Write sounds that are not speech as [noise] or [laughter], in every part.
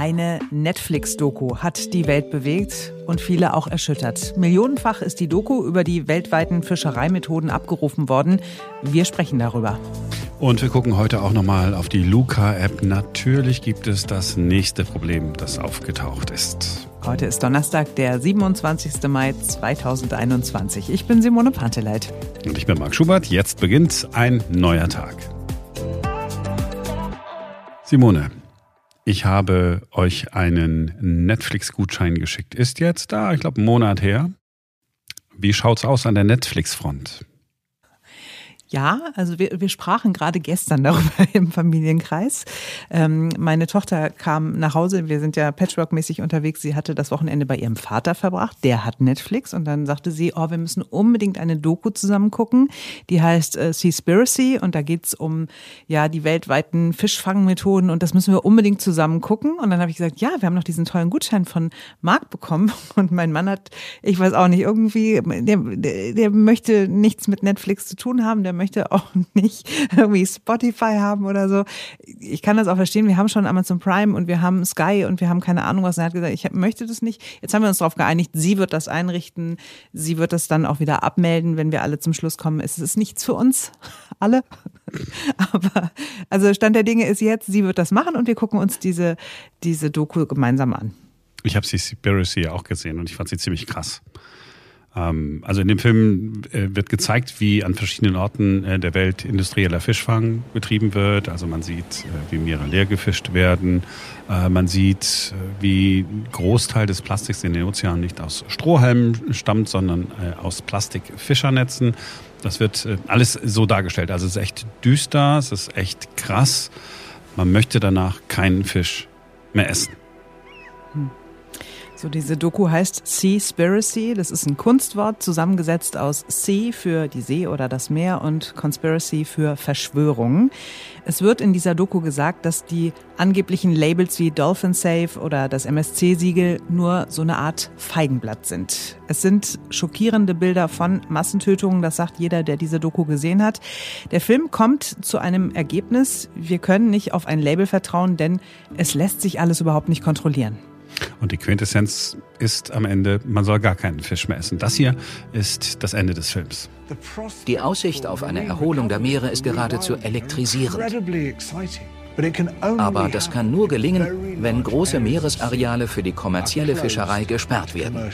Eine Netflix-Doku hat die Welt bewegt und viele auch erschüttert. Millionenfach ist die Doku über die weltweiten Fischereimethoden abgerufen worden. Wir sprechen darüber. Und wir gucken heute auch nochmal auf die Luca-App. Natürlich gibt es das nächste Problem, das aufgetaucht ist. Heute ist Donnerstag, der 27. Mai 2021. Ich bin Simone Panteleit. Und ich bin Marc Schubert. Jetzt beginnt ein neuer Tag. Simone, ich habe euch einen Netflix-Gutschein geschickt. Ist jetzt da, ich glaube, einen Monat her. Wie schaut's aus an der Netflix-Front? Ja, also wir, wir sprachen gerade gestern [laughs] darüber im Familienkreis. Ähm, meine Tochter kam nach Hause, wir sind ja patchwork-mäßig unterwegs. Sie hatte das Wochenende bei ihrem Vater verbracht, der hat Netflix. Und dann sagte sie, oh, wir müssen unbedingt eine Doku zusammen gucken, die heißt äh, Seaspiracy. Und da geht's um ja die weltweiten Fischfangmethoden. Und das müssen wir unbedingt zusammen gucken. Und dann habe ich gesagt, ja, wir haben noch diesen tollen Gutschein von Marc bekommen. [laughs] Und mein Mann hat, ich weiß auch nicht, irgendwie, der, der, möchte nichts mit Netflix zu tun haben, der möchte auch [laughs] nicht irgendwie Spotify haben oder so. Ich kann das auch verstehen. Wir haben schon Amazon Prime und wir haben Sky und wir haben keine Ahnung was. er hat gesagt, ich möchte das nicht. Jetzt haben wir uns darauf geeinigt, sie wird das einrichten. Sie wird das dann auch wieder abmelden, wenn wir alle zum Schluss kommen. Es ist nichts für uns [laughs] alle. [laughs] Aber also Stand der Dinge ist jetzt, sie wird das machen und wir gucken uns diese, diese Doku gemeinsam an. Ich habe Seaspiracy auch gesehen und ich fand sie ziemlich krass. Ähm, also in dem Film äh, wird gezeigt, wie an verschiedenen Orten äh, der Welt industrieller Fischfang betrieben wird. Also man sieht, äh, wie Meere leer gefischt werden. Man sieht, wie ein Großteil des Plastiks in den Ozeanen nicht aus Strohhalmen stammt, sondern aus Plastikfischernetzen. Das wird alles so dargestellt. Also es ist echt düster, es ist echt krass. Man möchte danach keinen Fisch mehr essen. So, diese Doku heißt Seaspiracy. Das ist ein Kunstwort, zusammengesetzt aus Sea für die See oder das Meer und Conspiracy für Verschwörung. Es wird in dieser Doku gesagt, dass die angeblichen Labels wie Dolphin Safe oder das MSC-Siegel nur so eine Art Feigenblatt sind. Es sind schockierende Bilder von Massentötungen, das sagt jeder, der diese Doku gesehen hat. Der Film kommt zu einem Ergebnis, wir können nicht auf ein Label vertrauen, denn es lässt sich alles überhaupt nicht kontrollieren. Und die Quintessenz ist am Ende, man soll gar keinen Fisch mehr essen. Das hier ist das Ende des Films. Die Aussicht auf eine Erholung der Meere ist geradezu elektrisierend. Aber das kann nur gelingen, wenn große Meeresareale für die kommerzielle Fischerei gesperrt werden.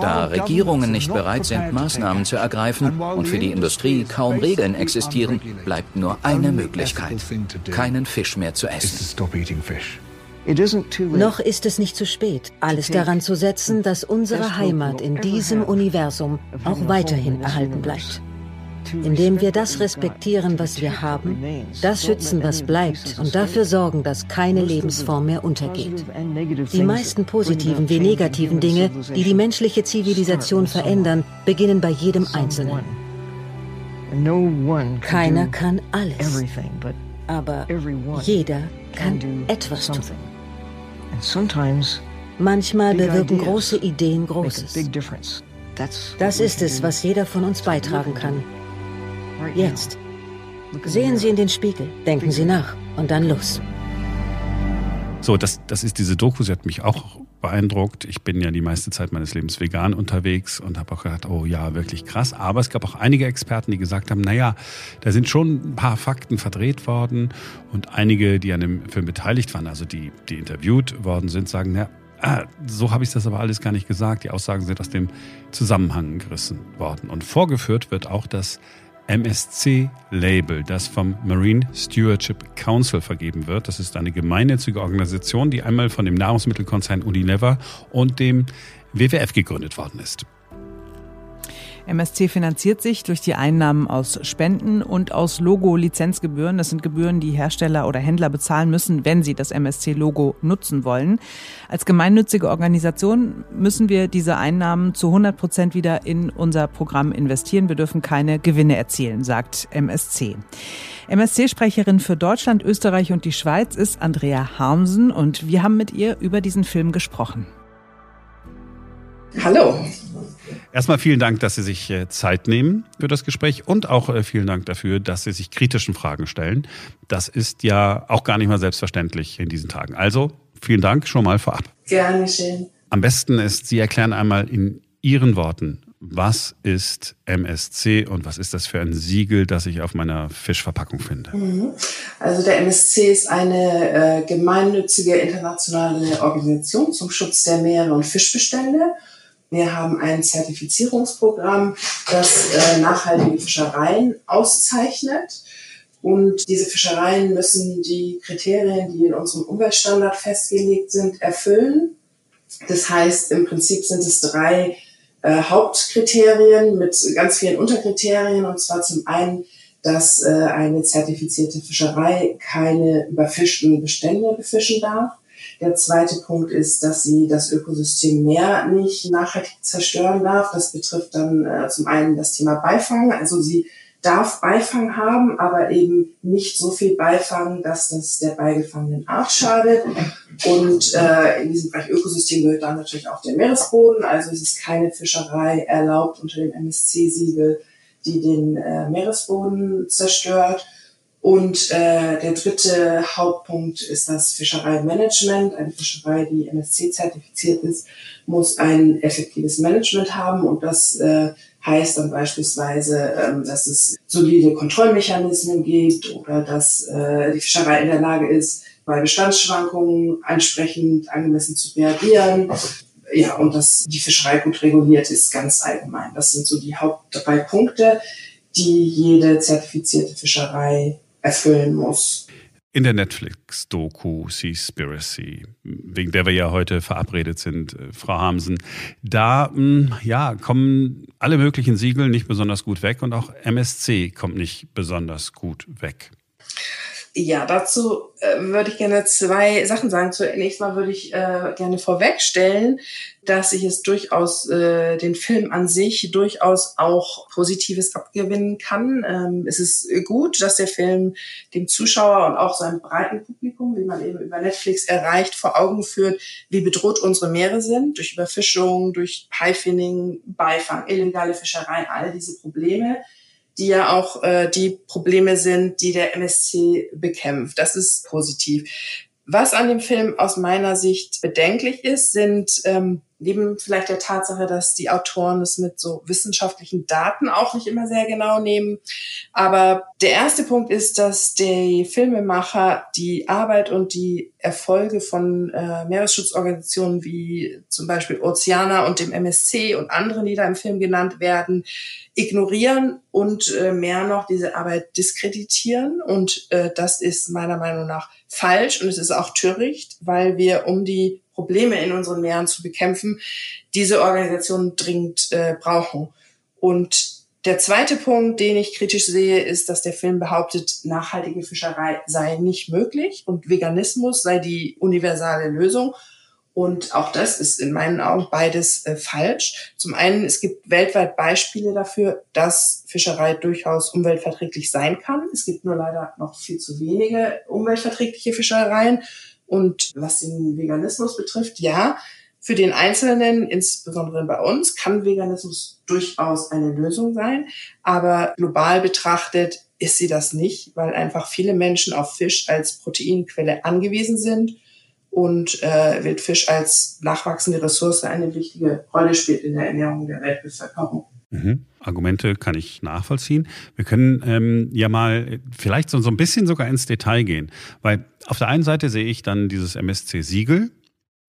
Da Regierungen nicht bereit sind, Maßnahmen zu ergreifen und für die Industrie kaum Regeln existieren, bleibt nur eine Möglichkeit, keinen Fisch mehr zu essen. Noch ist es nicht zu spät, alles daran zu setzen, dass unsere Heimat in diesem Universum auch weiterhin erhalten bleibt. Indem wir das respektieren, was wir haben, das schützen, was bleibt und dafür sorgen, dass keine Lebensform mehr untergeht. Die meisten positiven wie negativen Dinge, die die menschliche Zivilisation verändern, beginnen bei jedem Einzelnen. Keiner kann alles, aber jeder kann etwas tun. Manchmal bewirken große Ideen Großes. Das ist es, was jeder von uns beitragen kann. Jetzt. Sehen Sie in den Spiegel, denken Sie nach und dann los. So, das, das ist diese Doku. Sie hat mich auch beeindruckt. Ich bin ja die meiste Zeit meines Lebens vegan unterwegs und habe auch gedacht, oh ja, wirklich krass. Aber es gab auch einige Experten, die gesagt haben, naja, da sind schon ein paar Fakten verdreht worden und einige, die an dem Film beteiligt waren, also die, die interviewt worden sind, sagen, na, ah, so habe ich das aber alles gar nicht gesagt. Die Aussagen sind aus dem Zusammenhang gerissen worden. Und vorgeführt wird auch das MSC-Label, das vom Marine Stewardship Council vergeben wird. Das ist eine gemeinnützige Organisation, die einmal von dem Nahrungsmittelkonzern Unilever und dem WWF gegründet worden ist. MSC finanziert sich durch die Einnahmen aus Spenden und aus Logo-Lizenzgebühren. Das sind Gebühren, die Hersteller oder Händler bezahlen müssen, wenn sie das MSC-Logo nutzen wollen. Als gemeinnützige Organisation müssen wir diese Einnahmen zu 100 Prozent wieder in unser Programm investieren. Wir dürfen keine Gewinne erzielen, sagt MSC. MSC-Sprecherin für Deutschland, Österreich und die Schweiz ist Andrea Harmsen und wir haben mit ihr über diesen Film gesprochen. Hallo. Erstmal vielen Dank, dass Sie sich äh, Zeit nehmen für das Gespräch und auch äh, vielen Dank dafür, dass Sie sich kritischen Fragen stellen. Das ist ja auch gar nicht mal selbstverständlich in diesen Tagen. Also vielen Dank schon mal vorab. Gerne schön. Am besten ist, Sie erklären einmal in Ihren Worten, was ist MSC und was ist das für ein Siegel, das ich auf meiner Fischverpackung finde? Mhm. Also der MSC ist eine äh, gemeinnützige internationale Organisation zum Schutz der Meere und Fischbestände. Wir haben ein Zertifizierungsprogramm, das äh, nachhaltige Fischereien auszeichnet. Und diese Fischereien müssen die Kriterien, die in unserem Umweltstandard festgelegt sind, erfüllen. Das heißt, im Prinzip sind es drei äh, Hauptkriterien mit ganz vielen Unterkriterien. Und zwar zum einen, dass äh, eine zertifizierte Fischerei keine überfischten Bestände befischen darf. Der zweite Punkt ist, dass sie das Ökosystem Meer nicht nachhaltig zerstören darf. Das betrifft dann äh, zum einen das Thema Beifang. Also sie darf Beifang haben, aber eben nicht so viel Beifang, dass das der beigefangenen Art schadet. Und äh, in diesem Bereich Ökosystem gehört dann natürlich auch der Meeresboden. Also es ist keine Fischerei erlaubt unter dem MSC-Siegel, die den äh, Meeresboden zerstört. Und äh, der dritte Hauptpunkt ist das Fischereimanagement. Eine Fischerei, die MSC-zertifiziert ist, muss ein effektives Management haben und das äh, heißt dann beispielsweise, ähm, dass es solide Kontrollmechanismen gibt oder dass äh, die Fischerei in der Lage ist, bei Bestandsschwankungen entsprechend angemessen zu reagieren. Ja, und dass die Fischerei gut reguliert ist, ganz allgemein. Das sind so die Haupt drei Punkte, die jede zertifizierte Fischerei erfüllen muss in der Netflix-Doku Seaspiracy, wegen der wir ja heute verabredet sind, äh, Frau Hamsen, da hm, ja, kommen alle möglichen Siegel nicht besonders gut weg und auch MSC kommt nicht besonders gut weg. Ja, dazu äh, würde ich gerne zwei Sachen sagen. Zunächst mal würde ich äh, gerne vorwegstellen, dass ich es durchaus äh, den Film an sich durchaus auch Positives abgewinnen kann. Ähm, es ist gut, dass der Film dem Zuschauer und auch seinem breiten Publikum, wie man eben über Netflix erreicht, vor Augen führt, wie bedroht unsere Meere sind durch Überfischung, durch Haifinning, Beifang, illegale Fischerei, all diese Probleme die ja auch äh, die Probleme sind, die der MSC bekämpft. Das ist positiv. Was an dem Film aus meiner Sicht bedenklich ist, sind ähm, neben vielleicht der Tatsache, dass die Autoren es mit so wissenschaftlichen Daten auch nicht immer sehr genau nehmen. Aber der erste Punkt ist, dass die Filmemacher die Arbeit und die Erfolge von äh, Meeresschutzorganisationen wie zum Beispiel Oceana und dem MSC und anderen, die da im Film genannt werden, ignorieren und äh, mehr noch diese Arbeit diskreditieren. Und äh, das ist meiner Meinung nach falsch und es ist auch töricht, weil wir, um die Probleme in unseren Meeren zu bekämpfen, diese Organisationen dringend äh, brauchen. Und der zweite Punkt, den ich kritisch sehe, ist, dass der Film behauptet, nachhaltige Fischerei sei nicht möglich und Veganismus sei die universale Lösung. Und auch das ist in meinen Augen beides äh, falsch. Zum einen, es gibt weltweit Beispiele dafür, dass Fischerei durchaus umweltverträglich sein kann. Es gibt nur leider noch viel zu wenige umweltverträgliche Fischereien. Und was den Veganismus betrifft, ja, für den Einzelnen, insbesondere bei uns, kann Veganismus durchaus eine Lösung sein. Aber global betrachtet ist sie das nicht, weil einfach viele Menschen auf Fisch als Proteinquelle angewiesen sind und äh, Wildfisch als nachwachsende Ressource eine wichtige Rolle spielt in der Ernährung der Weltbevölkerung. Mhm. Argumente kann ich nachvollziehen. Wir können ähm, ja mal vielleicht so, so ein bisschen sogar ins Detail gehen, weil auf der einen Seite sehe ich dann dieses MSC-Siegel,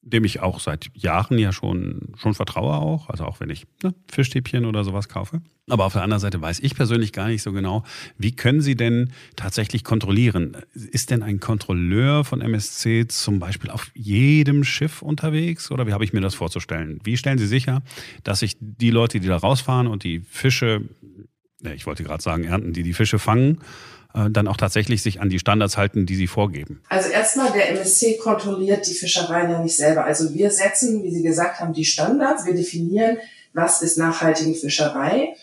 dem ich auch seit Jahren ja schon, schon vertraue auch, also auch wenn ich ne, Fischstäbchen oder sowas kaufe. Aber auf der anderen Seite weiß ich persönlich gar nicht so genau, wie können Sie denn tatsächlich kontrollieren? Ist denn ein Kontrolleur von MSC zum Beispiel auf jedem Schiff unterwegs oder wie habe ich mir das vorzustellen? Wie stellen Sie sicher, dass sich die Leute, die da rausfahren und die Fische, ich wollte gerade sagen, ernten, die die Fische fangen, dann auch tatsächlich sich an die Standards halten, die sie vorgeben? Also erstmal, der MSC kontrolliert die Fischereien ja nicht selber. Also wir setzen, wie Sie gesagt haben, die Standards, wir definieren, was ist nachhaltige Fischerei.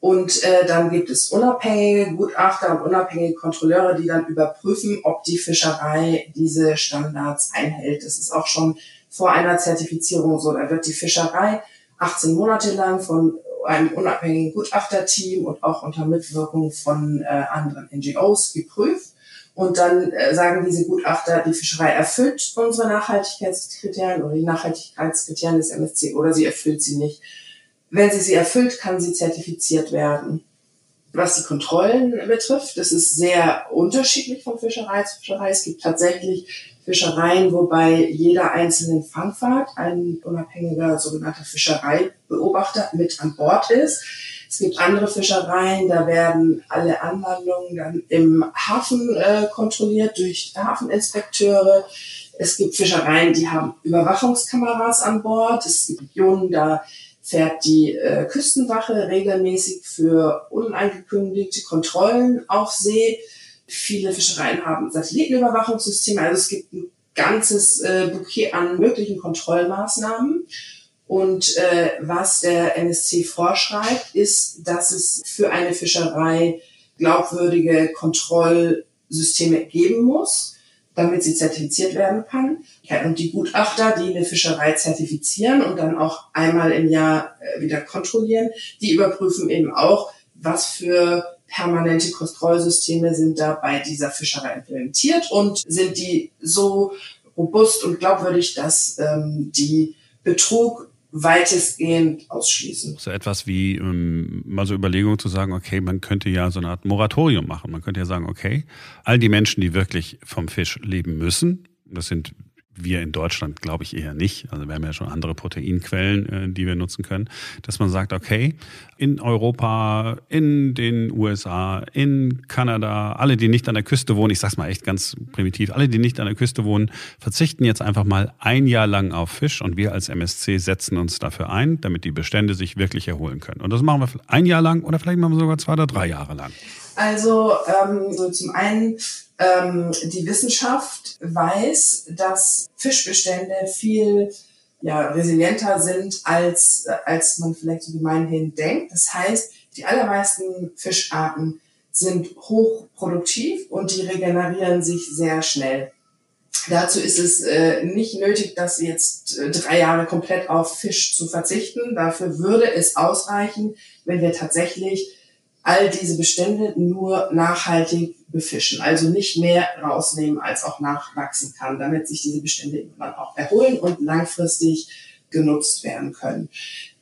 Und äh, dann gibt es unabhängige Gutachter und unabhängige Kontrolleure, die dann überprüfen, ob die Fischerei diese Standards einhält. Das ist auch schon vor einer Zertifizierung so. Da wird die Fischerei 18 Monate lang von einem unabhängigen Gutachterteam und auch unter Mitwirkung von äh, anderen NGOs geprüft. Und dann äh, sagen diese Gutachter, die Fischerei erfüllt unsere Nachhaltigkeitskriterien oder die Nachhaltigkeitskriterien des MSC oder sie erfüllt sie nicht. Wenn sie sie erfüllt, kann sie zertifiziert werden. Was die Kontrollen betrifft, das ist sehr unterschiedlich von Fischerei zu Fischerei. Es gibt tatsächlich Fischereien, wobei jeder einzelnen Fangfahrt ein unabhängiger sogenannter Fischereibeobachter mit an Bord ist. Es gibt andere Fischereien, da werden alle Anlandungen dann im Hafen äh, kontrolliert durch Hafeninspekteure. Es gibt Fischereien, die haben Überwachungskameras an Bord. Es gibt Regionen, da fährt die äh, Küstenwache regelmäßig für unangekündigte Kontrollen auf See. Viele Fischereien haben Satellitenüberwachungssysteme. Also es gibt ein ganzes äh, Bouquet an möglichen Kontrollmaßnahmen. Und äh, was der NSC vorschreibt, ist, dass es für eine Fischerei glaubwürdige Kontrollsysteme geben muss damit sie zertifiziert werden kann. Und die Gutachter, die eine Fischerei zertifizieren und dann auch einmal im Jahr äh, wieder kontrollieren, die überprüfen eben auch, was für permanente Kontrollsysteme sind da bei dieser Fischerei implementiert und sind die so robust und glaubwürdig, dass ähm, die Betrug weitestgehend ausschließen. So etwas wie ähm, mal so Überlegungen zu sagen, okay, man könnte ja so eine Art Moratorium machen. Man könnte ja sagen, okay, all die Menschen, die wirklich vom Fisch leben müssen, das sind wir in Deutschland glaube ich eher nicht. Also wir haben ja schon andere Proteinquellen, äh, die wir nutzen können, dass man sagt, okay, in Europa, in den USA, in Kanada, alle, die nicht an der Küste wohnen, ich sag's mal echt ganz primitiv, alle, die nicht an der Küste wohnen, verzichten jetzt einfach mal ein Jahr lang auf Fisch und wir als MSC setzen uns dafür ein, damit die Bestände sich wirklich erholen können. Und das machen wir ein Jahr lang oder vielleicht machen wir sogar zwei oder drei Jahre lang. Also ähm, so zum einen ähm, die Wissenschaft weiß, dass Fischbestände viel ja, resilienter sind, als, als man vielleicht so gemeinhin denkt. Das heißt, die allermeisten Fischarten sind hochproduktiv und die regenerieren sich sehr schnell. Dazu ist es äh, nicht nötig, dass jetzt äh, drei Jahre komplett auf Fisch zu verzichten. Dafür würde es ausreichen, wenn wir tatsächlich all diese Bestände nur nachhaltig befischen. Also nicht mehr rausnehmen, als auch nachwachsen kann, damit sich diese Bestände irgendwann auch erholen und langfristig genutzt werden können.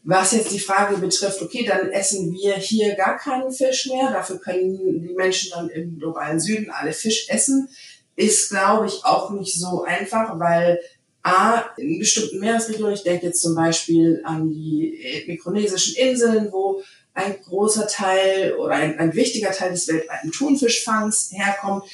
Was jetzt die Frage betrifft, okay, dann essen wir hier gar keinen Fisch mehr, dafür können die Menschen dann im globalen Süden alle Fisch essen, ist, glaube ich, auch nicht so einfach, weil A, in bestimmten Meeresregionen, ich denke jetzt zum Beispiel an die mikronesischen Inseln, wo ein großer Teil oder ein, ein wichtiger Teil des weltweiten Thunfischfangs herkommt.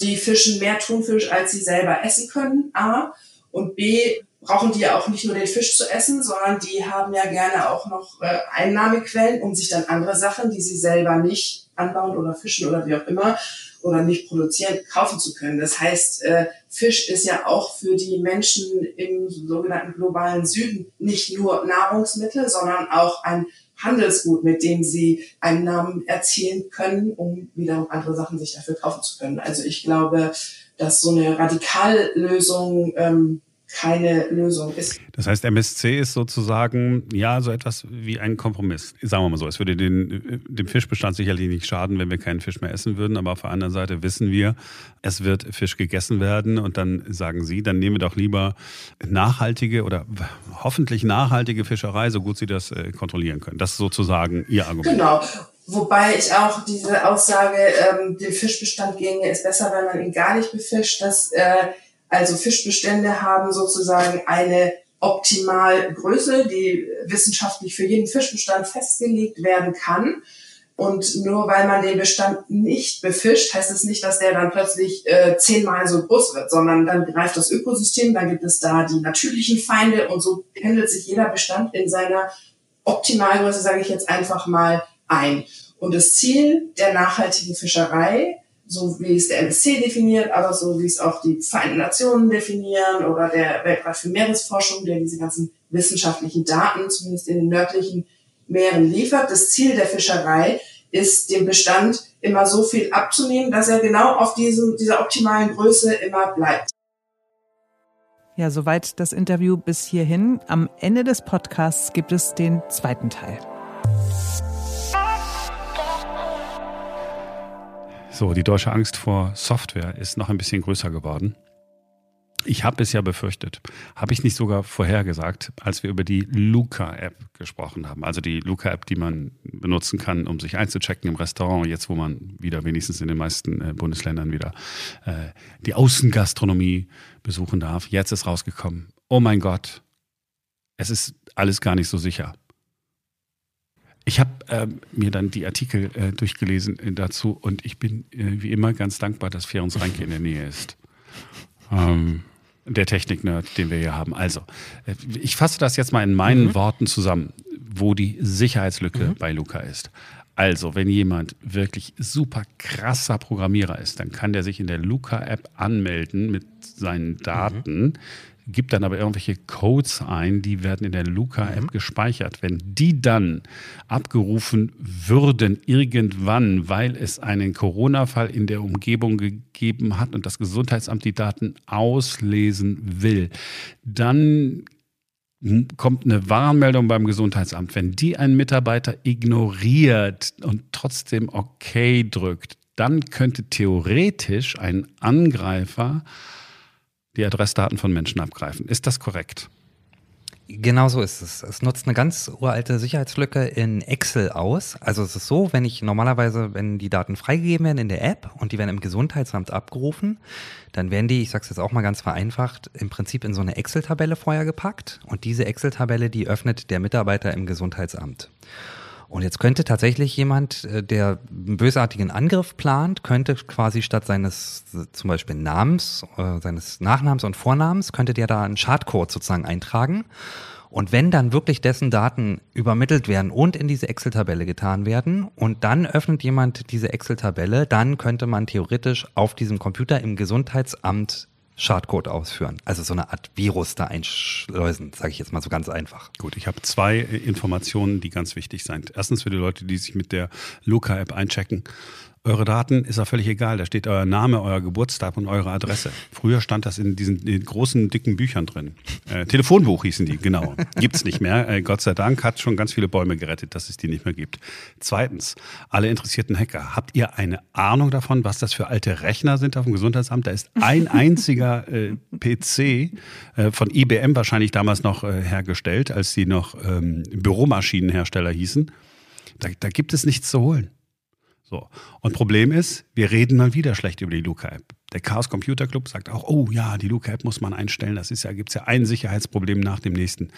Die fischen mehr Thunfisch, als sie selber essen können, A. Und B, brauchen die ja auch nicht nur den Fisch zu essen, sondern die haben ja gerne auch noch äh, Einnahmequellen, um sich dann andere Sachen, die sie selber nicht anbauen oder fischen oder wie auch immer oder nicht produzieren, kaufen zu können. Das heißt, äh, Fisch ist ja auch für die Menschen im sogenannten globalen Süden nicht nur Nahrungsmittel, sondern auch ein Handelsgut, mit dem sie Einnahmen erzielen können, um wiederum andere Sachen sich dafür kaufen zu können. Also ich glaube, dass so eine Radikallösung ähm, keine Lösung ist. Das heißt, MSC ist sozusagen ja so etwas wie ein Kompromiss. Sagen wir mal so, es würde den, dem Fischbestand sicherlich nicht schaden, wenn wir keinen Fisch mehr essen würden, aber auf der anderen Seite wissen wir, es wird Fisch gegessen werden und dann sagen Sie, dann nehmen wir doch lieber nachhaltige oder hoffentlich nachhaltige Fischerei, so gut Sie das äh, kontrollieren können. Das ist sozusagen Ihr Argument. Genau. Wobei ich auch diese Aussage, ähm, dem Fischbestand ginge es besser, wenn man ihn gar nicht befischt, dass äh, also Fischbestände haben sozusagen eine Optimalgröße, die wissenschaftlich für jeden Fischbestand festgelegt werden kann. Und nur weil man den Bestand nicht befischt, heißt es nicht, dass der dann plötzlich äh, zehnmal so groß wird, sondern dann greift das Ökosystem, dann gibt es da die natürlichen Feinde und so pendelt sich jeder Bestand in seiner Optimalgröße, sage ich jetzt einfach mal, ein. Und das Ziel der nachhaltigen Fischerei so wie es der MSC definiert, aber so wie es auch die Vereinten Nationen definieren oder der Weltrat für Meeresforschung, der diese ganzen wissenschaftlichen Daten zumindest in den nördlichen Meeren liefert. Das Ziel der Fischerei ist, dem Bestand immer so viel abzunehmen, dass er genau auf diesem, dieser optimalen Größe immer bleibt. Ja, soweit das Interview bis hierhin. Am Ende des Podcasts gibt es den zweiten Teil. So, die deutsche Angst vor Software ist noch ein bisschen größer geworden. Ich habe es ja befürchtet. Habe ich nicht sogar vorhergesagt, als wir über die Luca-App gesprochen haben. Also die Luca-App, die man benutzen kann, um sich einzuchecken im Restaurant, jetzt wo man wieder wenigstens in den meisten äh, Bundesländern wieder äh, die Außengastronomie besuchen darf. Jetzt ist rausgekommen. Oh mein Gott, es ist alles gar nicht so sicher. Ich habe äh, mir dann die Artikel äh, durchgelesen äh, dazu und ich bin äh, wie immer ganz dankbar, dass Ferenc Reinke in der Nähe ist. Ähm, der Technik-Nerd, den wir hier haben. Also, äh, ich fasse das jetzt mal in meinen mhm. Worten zusammen, wo die Sicherheitslücke mhm. bei Luca ist. Also, wenn jemand wirklich super krasser Programmierer ist, dann kann der sich in der Luca-App anmelden mit seinen Daten. Mhm gibt dann aber irgendwelche Codes ein, die werden in der Luca-App mhm. gespeichert. Wenn die dann abgerufen würden irgendwann, weil es einen Corona-Fall in der Umgebung gegeben hat und das Gesundheitsamt die Daten auslesen will, dann kommt eine Warnmeldung beim Gesundheitsamt. Wenn die einen Mitarbeiter ignoriert und trotzdem OK drückt, dann könnte theoretisch ein Angreifer die Adressdaten von Menschen abgreifen. Ist das korrekt? Genau so ist es. Es nutzt eine ganz uralte Sicherheitslücke in Excel aus. Also es ist so, wenn ich normalerweise, wenn die Daten freigegeben werden in der App und die werden im Gesundheitsamt abgerufen, dann werden die, ich sage es jetzt auch mal ganz vereinfacht, im Prinzip in so eine Excel-Tabelle vorher gepackt und diese Excel-Tabelle, die öffnet der Mitarbeiter im Gesundheitsamt. Und jetzt könnte tatsächlich jemand, äh, der einen bösartigen Angriff plant, könnte quasi statt seines zum Beispiel Namens, äh, seines Nachnamens und Vornamens, könnte der da einen Schadcode sozusagen eintragen. Und wenn dann wirklich dessen Daten übermittelt werden und in diese Excel-Tabelle getan werden und dann öffnet jemand diese Excel-Tabelle, dann könnte man theoretisch auf diesem Computer im Gesundheitsamt Schadcode ausführen. Also so eine Art Virus da einschleusen, sage ich jetzt mal so ganz einfach. Gut, ich habe zwei äh, Informationen, die ganz wichtig sind. Erstens für die Leute, die sich mit der Luca-App einchecken. Eure Daten ist ja völlig egal. Da steht euer Name, euer Geburtstag und eure Adresse. Früher stand das in diesen in großen, dicken Büchern drin. Äh, Telefonbuch hießen die, genau. [laughs] Gibt's nicht mehr. Äh, Gott sei Dank hat schon ganz viele Bäume gerettet, dass es die nicht mehr gibt. Zweitens, alle interessierten Hacker, habt ihr eine Ahnung davon, was das für alte Rechner sind auf dem Gesundheitsamt? Da ist ein [laughs] einziger äh, PC äh, von IBM wahrscheinlich damals noch äh, hergestellt, als die noch ähm, Büromaschinenhersteller hießen. Da, da gibt es nichts zu holen. So. Und Problem ist, wir reden mal wieder schlecht über die Luca-App. Der Chaos Computer Club sagt auch, oh ja, die Luca-App muss man einstellen. Das ist ja, gibt's ja ein Sicherheitsproblem nach dem nächsten.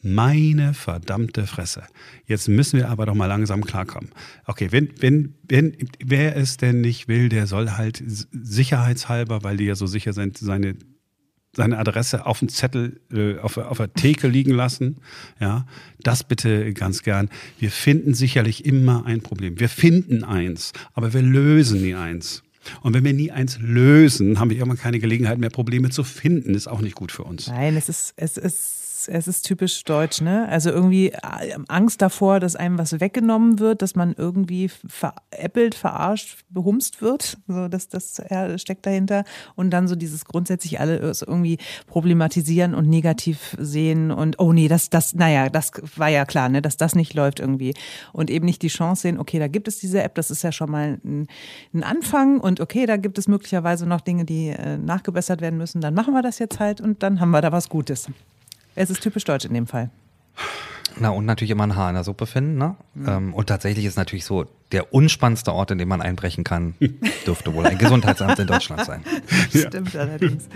Meine verdammte Fresse. Jetzt müssen wir aber doch mal langsam klarkommen. Okay, wenn, wenn, wenn, wer es denn nicht will, der soll halt sicherheitshalber, weil die ja so sicher sind, seine seine Adresse auf dem Zettel, äh, auf, auf der Theke liegen lassen. Ja, das bitte ganz gern. Wir finden sicherlich immer ein Problem. Wir finden eins, aber wir lösen nie eins. Und wenn wir nie eins lösen, haben wir irgendwann keine Gelegenheit mehr, Probleme zu finden. Ist auch nicht gut für uns. Nein, es ist, es ist es ist typisch deutsch, ne? Also irgendwie äh, Angst davor, dass einem was weggenommen wird, dass man irgendwie veräppelt, verarscht, behumst wird. So, das, das steckt dahinter. Und dann so dieses grundsätzlich alle irgendwie problematisieren und negativ sehen und oh nee, das, das, naja, das war ja klar, ne, dass das nicht läuft irgendwie. Und eben nicht die Chance sehen, okay, da gibt es diese App, das ist ja schon mal ein, ein Anfang und okay, da gibt es möglicherweise noch Dinge, die äh, nachgebessert werden müssen. Dann machen wir das jetzt halt und dann haben wir da was Gutes. Es ist typisch deutsch in dem Fall. Na, und natürlich immer ein Haar in der Suppe finden. Ne? Mhm. und tatsächlich ist natürlich so, der unspannendste Ort, in dem man einbrechen kann, [laughs] dürfte wohl ein Gesundheitsamt in Deutschland sein. Stimmt allerdings.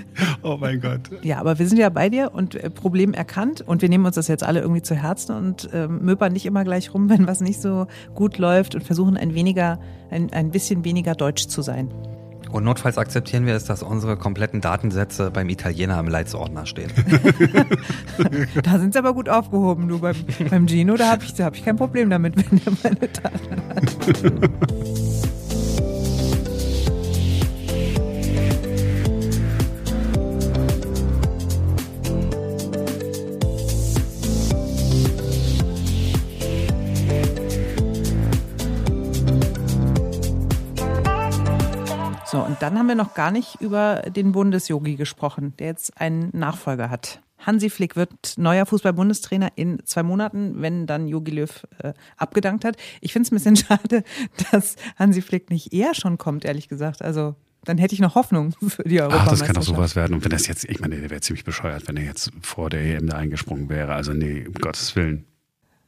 Oh mein Gott. Ja, aber wir sind ja bei dir und äh, Problem erkannt und wir nehmen uns das jetzt alle irgendwie zu Herzen und äh, möpern nicht immer gleich rum, [laughs] wenn was nicht so gut läuft und versuchen ein weniger, ein, ein bisschen weniger deutsch zu sein. Und notfalls akzeptieren wir es, dass unsere kompletten Datensätze beim Italiener im Leitsordner stehen. [laughs] da sind sie aber gut aufgehoben. Du beim, beim Gino, da habe ich, hab ich kein Problem damit, wenn er meine Daten hat. [laughs] und dann haben wir noch gar nicht über den Bundesyogi gesprochen, der jetzt einen Nachfolger hat. Hansi Flick wird neuer Fußball-Bundestrainer in zwei Monaten, wenn dann Jogi Löw äh, abgedankt hat. Ich finde es ein bisschen [laughs] schade, dass Hansi Flick nicht eher schon kommt, ehrlich gesagt. Also dann hätte ich noch Hoffnung für die Europameisterschaft. Ach, das kann doch sowas werden. Und wenn das jetzt, ich meine, der wäre ziemlich bescheuert, wenn er jetzt vor der EM da eingesprungen wäre. Also nee, um Gottes Willen.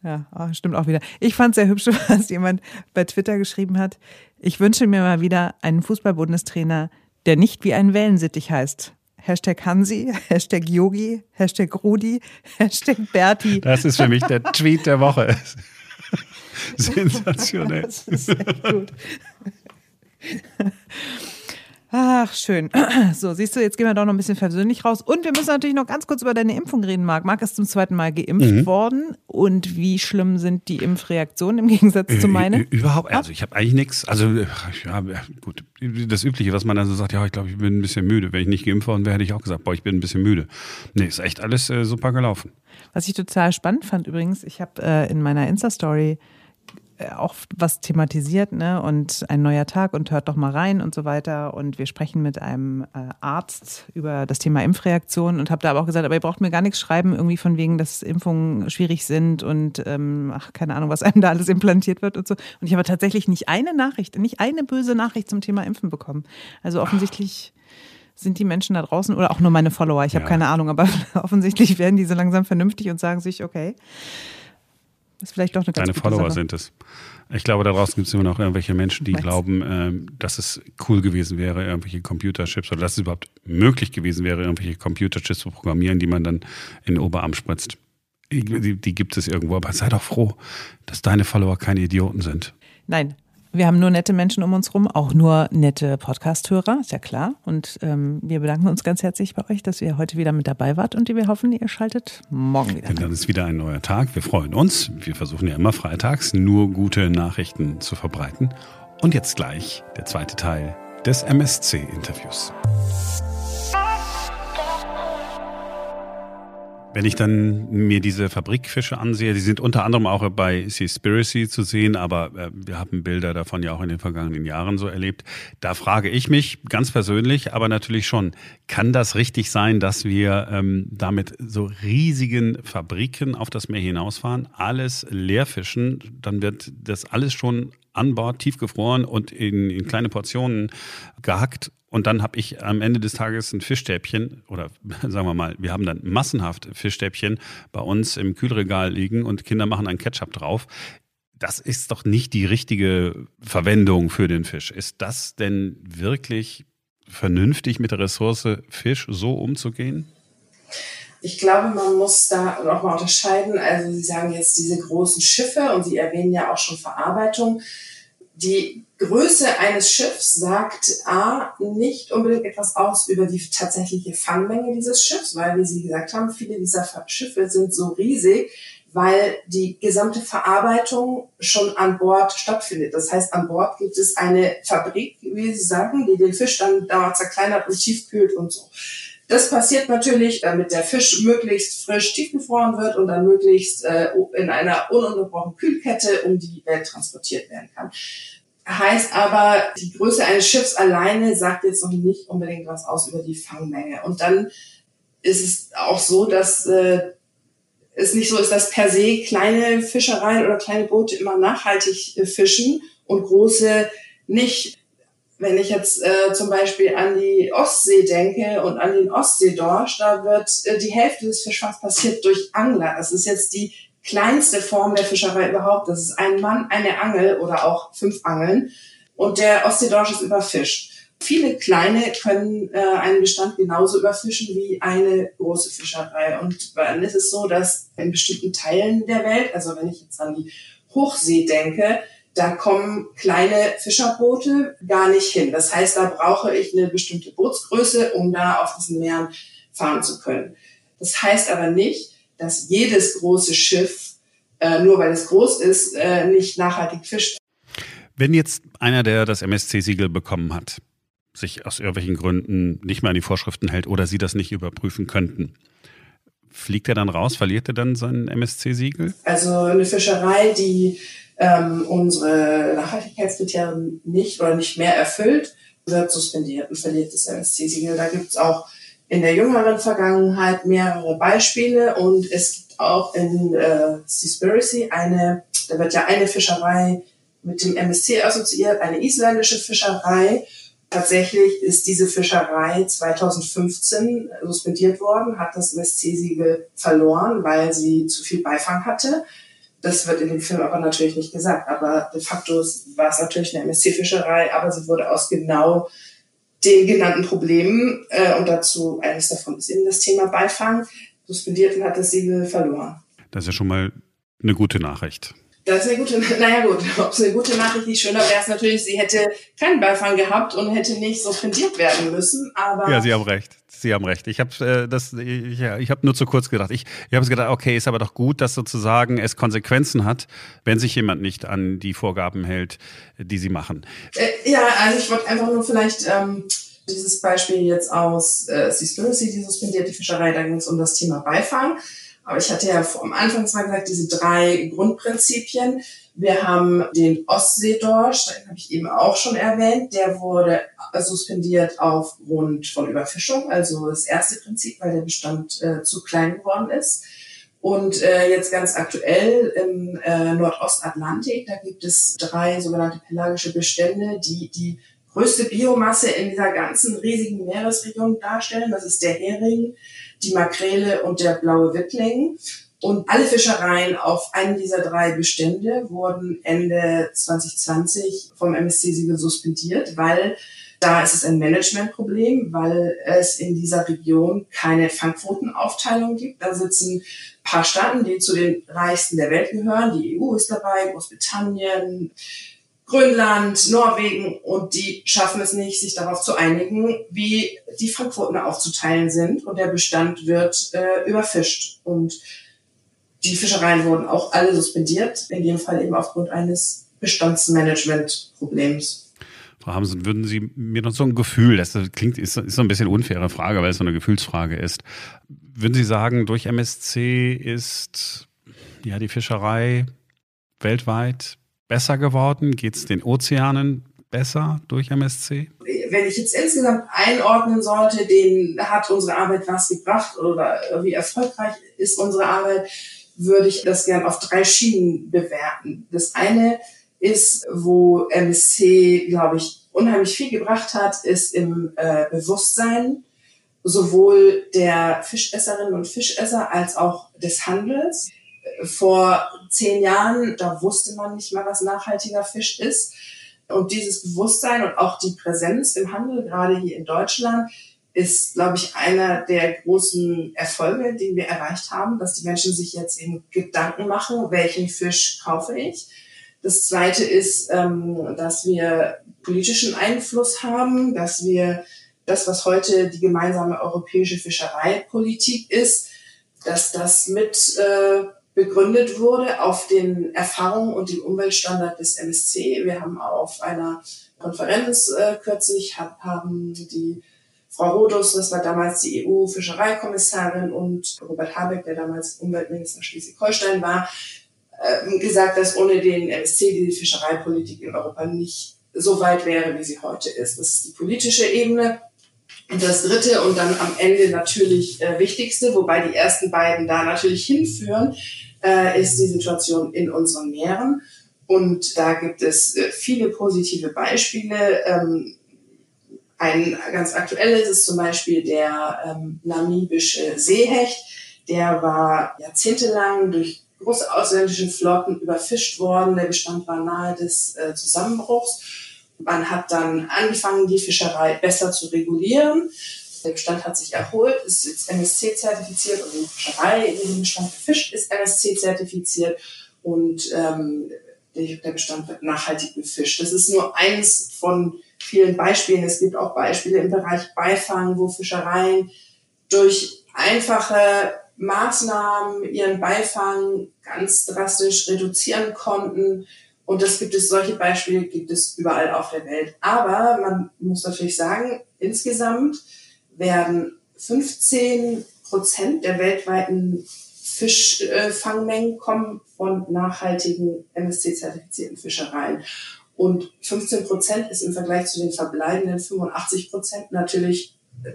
Ja, oh, stimmt auch wieder. Ich fand es sehr hübsch, [laughs] was jemand bei Twitter geschrieben hat. Ich wünsche mir mal wieder einen Fußball-Bundestrainer, der nicht wie ein Wellensittich heißt. Hashtag Hansi, [laughs] Hashtag Yogi, Hashtag Rudi, [laughs] Hashtag Berti. Das ist für mich der Tweet der Woche. Sensationell. Das ist sehr gut. Ach, schön. [clears throat] So, siehst du, jetzt gehen wir doch noch ein bisschen persönlich raus. Und wir müssen natürlich noch ganz kurz über deine Impfung reden, Marc. Marc ist zum zweiten Mal geimpft mhm. worden. Und wie schlimm sind die Impfreaktionen im Gegensatz zu meinen? Überhaupt, also ich habe eigentlich nichts. Also, ja, gut, das Übliche, was man dann so sagt, ja, ich glaube, ich bin ein bisschen müde. Wenn ich nicht geimpft worden wäre, hätte ich auch gesagt, boah, ich bin ein bisschen müde. Nee, ist echt alles äh, super gelaufen. Was ich total spannend fand übrigens, ich habe äh, in meiner Insta-Story äh, auch was thematisiert, ne? Und ein neuer Tag und hört doch mal rein und so weiter. Und wir sprechen mit einem äh, Arzt über das Thema Impfreaktion und habe da aber auch gesagt, aber ihr braucht mir gar nichts schreiben, irgendwie von wegen, dass Impfungen schwierig sind und ähm, ach, keine Ahnung, was [laughs] einem da alles implantiert wird und so. Und ich habe tatsächlich nicht eine Nachricht, nicht eine böse Nachricht zum Thema Impfen bekommen. Also offensichtlich. sind die Menschen da draußen oder auch nur meine Follower, ich habe ja. keine Ahnung, aber [laughs] offensichtlich werden die so langsam vernünftig und sagen sich, okay, ist vielleicht doch eine ganz Deine Follower Sache. sind es. Ich glaube, da draußen gibt es immer noch irgendwelche Menschen, die Meinst? glauben, ähm, dass es cool gewesen wäre, irgendwelche Computerchips oder dass es überhaupt möglich gewesen wäre, irgendwelche Computerchips zu programmieren, die man dann in den Oberarm spritzt. Die, die gibt es irgendwo, aber sei doch froh, dass deine Follower keine Idioten sind. Nein, wir haben nur nette Menschen um uns rum, auch nur nette Podcast-Hörer, ist ja klar. Und ähm, wir bedanken uns ganz herzlich bei euch, dass ihr heute wieder mit dabei wart und wir hoffen, ihr schaltet morgen wieder. Denn dann ist wieder ein neuer Tag. Wir freuen uns. Wir versuchen ja immer freitags nur gute Nachrichten zu verbreiten. Und jetzt gleich der zweite Teil des MSC-Interviews. Wenn ich dann mir diese Fabrikfische ansehe, die sind unter anderem auch bei Seaspiracy zu sehen, aber äh, wir haben Bilder davon ja auch in den vergangenen Jahren so erlebt. Da frage ich mich ganz persönlich, aber natürlich schon, kann das richtig sein, dass wir ähm, damit so riesigen Fabriken auf das Meer hinausfahren, alles leerfischen, dann wird das alles schon an Bord tiefgefroren und in, in kleine Portionen gehackt und dann habe ich am Ende des Tages ein Fischstäbchen oder [laughs] sagen wir mal, wir haben dann massenhaft Fischstäbchen bei uns im Kühlregal liegen und Kinder machen einen Ketchup drauf. Das ist doch nicht die richtige Verwendung für den Fisch. Ist das denn wirklich vernünftig mit der Ressource Fisch so umzugehen? Ich glaube, man muss da nochmal unterscheiden. Also Sie sagen jetzt diese großen Schiffe und Sie erwähnen ja auch schon Verarbeitung. Die Größe eines Schiffs sagt A nicht unbedingt etwas aus über die tatsächliche Fangmenge dieses Schiffs, weil, wie Sie gesagt haben, viele dieser Schiffe sind so riesig, weil die gesamte Verarbeitung schon an Bord stattfindet. Das heißt, an Bord gibt es eine Fabrik, wie Sie sagen, die den Fisch dann dauernd zerkleinert und tiefkühlt und so. Das passiert natürlich, damit der Fisch möglichst frisch tiefgefroren wird und dann möglichst äh, in einer ununterbrochenen Kühlkette um die Welt transportiert werden kann. Heißt aber, die Größe eines Schiffs alleine sagt jetzt noch nicht unbedingt was aus über die Fangmenge. Und dann ist es auch so, dass äh, es nicht so ist, dass per se kleine Fischereien oder kleine Boote immer nachhaltig äh, fischen und große nicht. Wenn ich jetzt äh, zum Beispiel an die Ostsee denke und an den Ostseedorsch, da wird äh, die Hälfte des Fischfangs passiert durch Angler. Das ist jetzt die kleinste Form der Fischerei überhaupt. Das ist ein Mann, eine Angel oder auch fünf Angeln. Und der Ostseedorsch ist überfischt. Viele kleine können äh, einen Bestand genauso überfischen wie eine große Fischerei. Und dann ist es so, dass in bestimmten Teilen der Welt, also wenn ich jetzt an die Hochsee denke, da kommen kleine Fischerboote gar nicht hin. Das heißt, da brauche ich eine bestimmte Bootsgröße, um da auf diesen Meeren fahren zu können. Das heißt aber nicht, dass jedes große Schiff, äh, nur weil es groß ist, äh, nicht nachhaltig fischt. Wenn jetzt einer, der das MSC-Siegel bekommen hat, sich aus irgendwelchen Gründen nicht mehr an die Vorschriften hält oder sie das nicht überprüfen könnten, fliegt er dann raus, verliert er dann sein MSC-Siegel? Also eine Fischerei, die ähm, unsere Nachhaltigkeitskriterien nicht oder nicht mehr erfüllt, wird suspendiert und verliert das MSC-Siegel. Da gibt es auch in der jüngeren Vergangenheit mehrere Beispiele und es gibt auch in äh, Seaspiracy eine, da wird ja eine Fischerei mit dem MSC assoziiert, eine isländische Fischerei. Tatsächlich ist diese Fischerei 2015 suspendiert worden, hat das MSC-Siegel verloren, weil sie zu viel Beifang hatte. Das wird in dem Film aber natürlich nicht gesagt. Aber de facto war es natürlich eine MSC-Fischerei, aber sie wurde aus genau den genannten Problemen, äh, und dazu eines davon ist eben das Thema Beifang, suspendiert und hat das Siegel verloren. Das ist ja schon mal eine gute Nachricht. Das ist eine gute, naja gut, [laughs] ob es eine gute Nachricht ist, schöner wäre es natürlich, sie hätte keinen Beifang gehabt und hätte nicht suspendiert werden müssen, aber... Ja, Sie haben recht. Sie haben recht. Ich habe äh, das, ich, ja, ich habe nur zu kurz gedacht. Ich, ich habe gedacht, okay, ist aber doch gut, dass sozusagen es Konsequenzen hat, wenn sich jemand nicht an die Vorgaben hält, die sie machen. Äh, ja, also ich wollte einfach nur vielleicht ähm, dieses Beispiel jetzt aus äh, Seaspiracy, die suspendierte Fischerei, da ging es um das Thema Beifang. Aber ich hatte ja am Anfang zwar gesagt, diese drei Grundprinzipien. Wir haben den Ostseedorsch, den habe ich eben auch schon erwähnt, der wurde suspendiert aufgrund von Überfischung, also das erste Prinzip, weil der Bestand äh, zu klein geworden ist. Und äh, jetzt ganz aktuell im äh, Nordostatlantik, da gibt es drei sogenannte pelagische Bestände, die die größte Biomasse in dieser ganzen riesigen Meeresregion darstellen. Das ist der Hering, die Makrele und der blaue Wittling. Und alle Fischereien auf einen dieser drei Bestände wurden Ende 2020 vom MSC-Siegel suspendiert, weil da ist es ein Managementproblem, weil es in dieser Region keine Fangquotenaufteilung gibt. Da sitzen paar Staaten, die zu den reichsten der Welt gehören. Die EU ist dabei, Großbritannien, Grönland, Norwegen und die schaffen es nicht, sich darauf zu einigen, wie die Fangquoten aufzuteilen sind und der Bestand wird äh, überfischt. Und die Fischereien wurden auch alle suspendiert, in dem Fall eben aufgrund eines Bestandsmanagementproblems. Frau Hamsen, würden Sie mir noch so ein Gefühl, das klingt, ist, ist so ein bisschen unfaire Frage, weil es so eine Gefühlsfrage ist. Würden Sie sagen, durch MSC ist ja die Fischerei weltweit besser geworden? Geht es den Ozeanen besser durch MSC? Wenn ich jetzt insgesamt einordnen sollte, den hat unsere Arbeit was gebracht oder wie erfolgreich ist unsere Arbeit, würde ich das gern auf drei Schienen bewerten. Das eine ist, wo MSC, glaube ich, unheimlich viel gebracht hat, ist im äh, Bewusstsein sowohl der Fischesserinnen und Fischesser als auch des Handels. Vor zehn Jahren, da wusste man nicht mal, was nachhaltiger Fisch ist. Und dieses Bewusstsein und auch die Präsenz im Handel, gerade hier in Deutschland, ist, glaube ich, einer der großen Erfolge, die wir erreicht haben, dass die Menschen sich jetzt eben Gedanken machen, welchen Fisch kaufe ich. Das Zweite ist, ähm, dass wir politischen Einfluss haben, dass wir das, was heute die gemeinsame europäische Fischereipolitik ist, dass das mit äh, begründet wurde auf den Erfahrungen und dem Umweltstandard des MSC. Wir haben auf einer Konferenz äh, kürzlich hab, haben die Frau Rodos, das war damals die EU-Fischereikommissarin und Robert Habeck, der damals Umweltminister Schleswig-Holstein war, äh, gesagt, dass ohne den MSC die Fischereipolitik in Europa nicht so weit wäre, wie sie heute ist. Das ist die politische Ebene. Und das dritte und dann am Ende natürlich äh, wichtigste, wobei die ersten beiden da natürlich hinführen, äh, ist die Situation in unseren Meeren. Und da gibt es äh, viele positive Beispiele. Ähm, ein ganz aktuelles ist zum Beispiel der ähm, namibische Seehecht. Der war jahrzehntelang durch große ausländische Flotten überfischt worden. Der Bestand war nahe des äh, Zusammenbruchs. Man hat dann angefangen, die Fischerei besser zu regulieren. Der Bestand hat sich erholt, ist jetzt MSC-zertifiziert und die Fischerei in dem Bestand gefischt ist MSC-zertifiziert und ähm, der Bestand wird nachhaltig befischt. Das ist nur eins von vielen Beispielen. Es gibt auch Beispiele im Bereich Beifang, wo Fischereien durch einfache Maßnahmen ihren Beifang ganz drastisch reduzieren konnten und das gibt es, solche Beispiele gibt es überall auf der Welt. Aber man muss natürlich sagen, insgesamt werden 15 Prozent der weltweiten Fischfangmengen kommen von nachhaltigen MSC-zertifizierten Fischereien. Und 15 Prozent ist im Vergleich zu den verbleibenden 85 Prozent natürlich äh,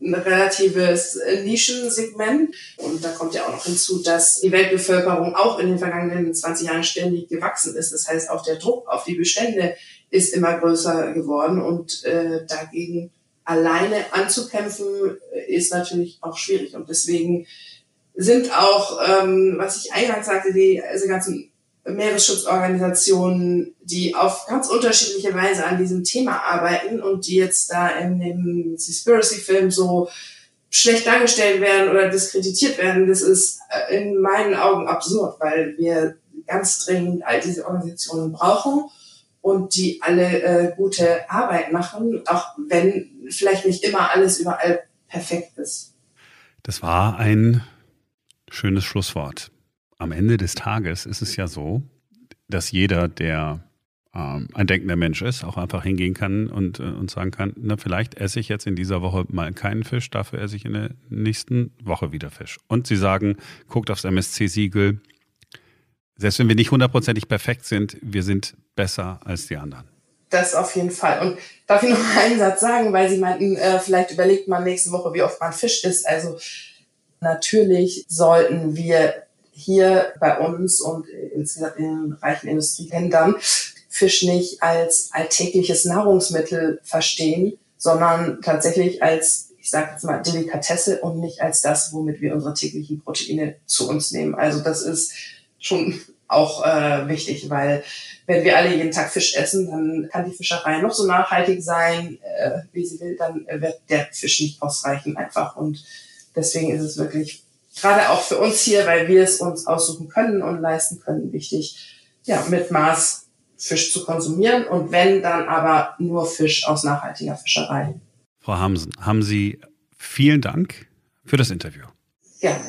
ein relatives Nischensegment. Und da kommt ja auch noch hinzu, dass die Weltbevölkerung auch in den vergangenen 20 Jahren ständig gewachsen ist. Das heißt, auch der Druck auf die Bestände ist immer größer geworden und äh, dagegen alleine anzukämpfen ist natürlich auch schwierig. Und deswegen sind auch, ähm, was ich eingangs sagte, die, diese ganzen Meeresschutzorganisationen, die auf ganz unterschiedliche Weise an diesem Thema arbeiten und die jetzt da in dem Seaspiracy-Film so schlecht dargestellt werden oder diskreditiert werden, das ist äh, in meinen Augen absurd, weil wir ganz dringend all diese Organisationen brauchen und die alle äh, gute Arbeit machen, auch wenn vielleicht nicht immer alles überall perfekt ist. Das war ein schönes Schlusswort am Ende des Tages ist es ja so, dass jeder, der ähm, ein denkender Mensch ist, auch einfach hingehen kann und, äh, und sagen kann, na, vielleicht esse ich jetzt in dieser Woche mal keinen Fisch, dafür esse ich in der nächsten Woche wieder Fisch. Und sie sagen, guckt aufs MSC-Siegel, selbst wenn wir nicht hundertprozentig perfekt sind, wir sind besser als die anderen. Das auf jeden Fall. Und darf ich noch einen Satz sagen, weil Sie meinten, äh, vielleicht überlegt man nächste Woche, wie oft man Fisch isst. Also natürlich sollten wir hier bei uns und insgesamt in reichen Industrieländern Fisch nicht als alltägliches Nahrungsmittel verstehen, sondern tatsächlich als, ich sage jetzt mal, Delikatesse und nicht als das, womit wir unsere täglichen Proteine zu uns nehmen. Also das ist schon auch äh, wichtig, weil wenn wir alle jeden Tag Fisch essen, dann kann die Fischerei noch so nachhaltig sein, äh, wie sie will, dann wird der Fisch nicht ausreichen einfach. Und deswegen ist es wirklich gerade auch für uns hier, weil wir es uns aussuchen können und leisten können, wichtig, ja, mit Maß Fisch zu konsumieren und wenn, dann aber nur Fisch aus nachhaltiger Fischerei. Frau Hamsen, haben Sie vielen Dank für das Interview. Gerne.